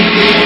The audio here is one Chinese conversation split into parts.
下百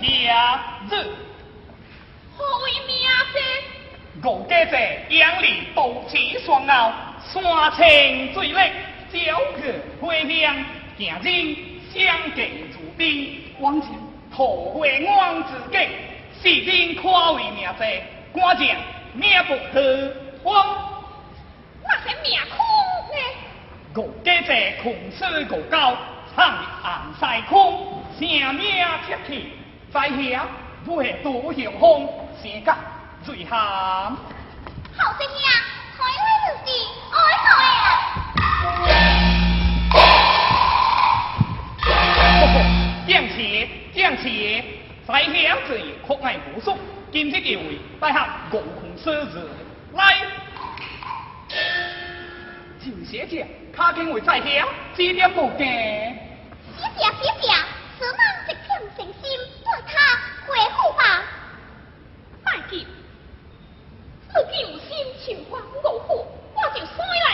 命不下日。何为命在？我家在阳里斗气双傲，山青水绿，朝月花香，行人相继如宾，王前桃花岸之景，世人看为命在，官将命不可荒。那是命空呢？我家在空水过高，唱暗塞空，声名切气，在下会独雄风，性格最咸。好生呀，开会就是爱爱啊！将士，将士，在下之意酷爱无数，今日一位大侠共同设置来。就谢谢，卡定为在下，指点无惊。谢谢谢谢，此人一片诚心，对他回复吧。拜见。自己有心情况我府，我就先来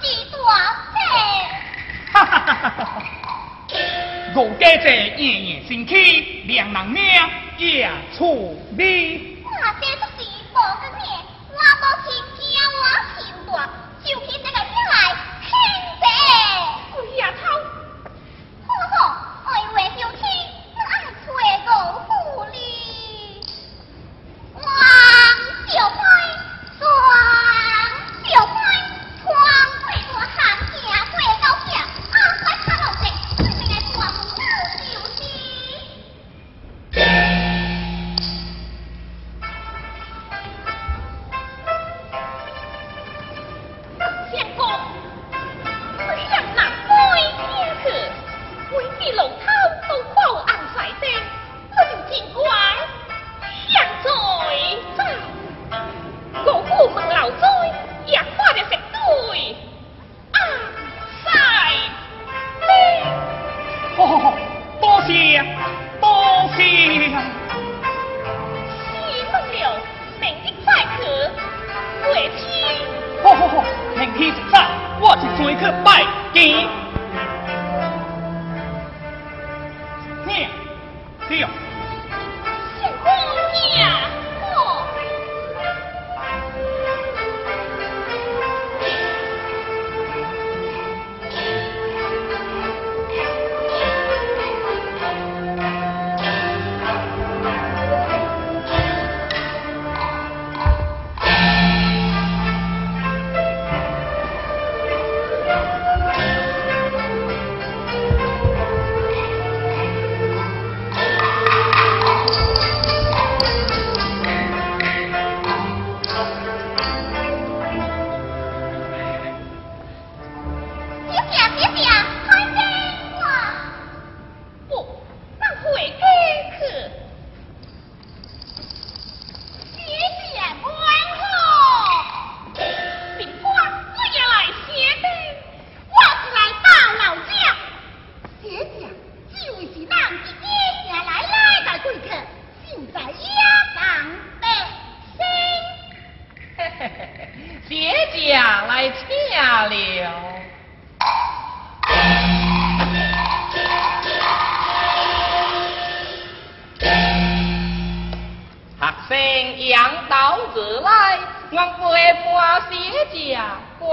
几多谢？家年年新起，两也。是我的命，我去。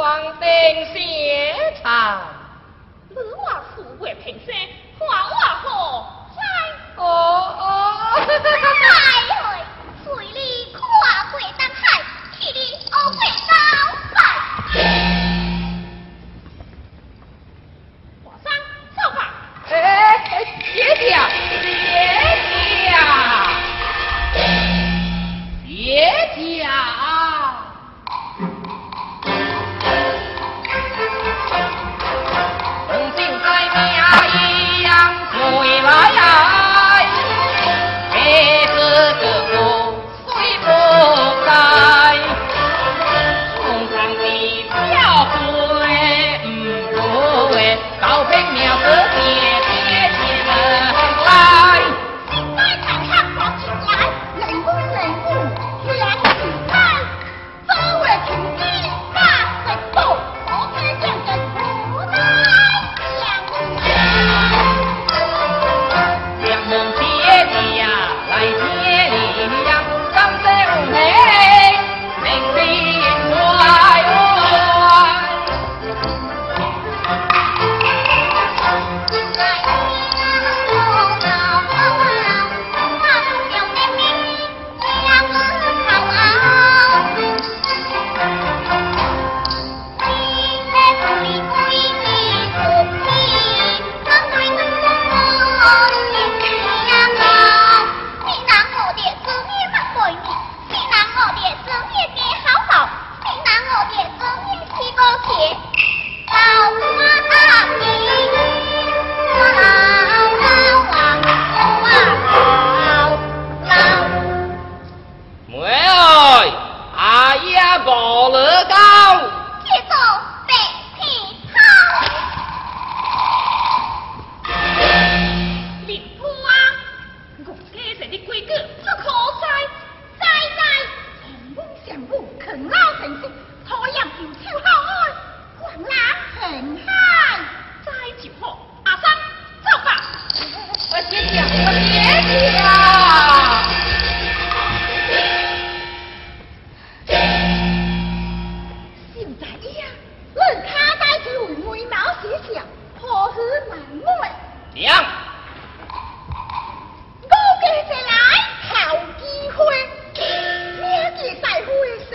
皇殿歇茶。女娃富贵平生，花娃何在？哦哦，哈！哎呦，嘴里跨贵当海，气里傲贵。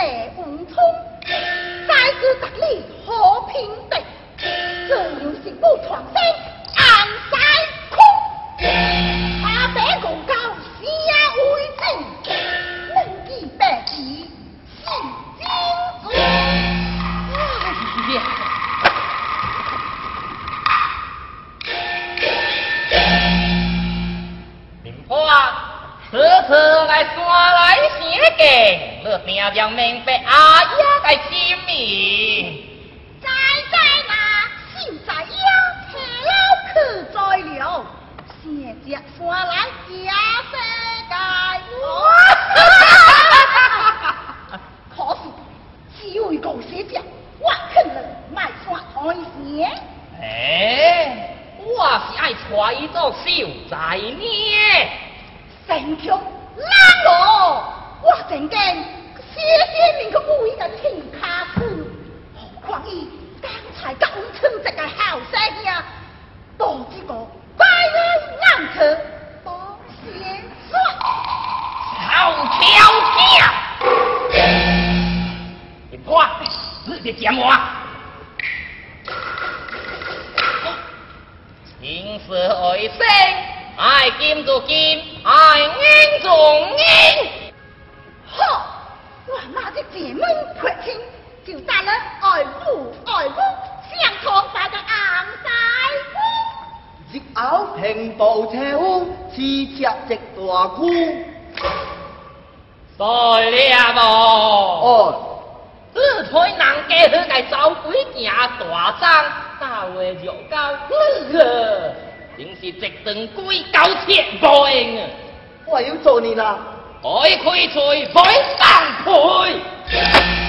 は。Hey. 别讲我。情是爱生，爱金就金，爱银就银。好，我那这姐妹撇清，就带了爱父爱母，相同把个昂晒夫。日后平步车夫，似只一大姑。在了无？哦，只推人家去个走鬼行大张，大话就到你个，真是一顿鬼狗切无用啊！我要做你啦。开开嘴，开放开。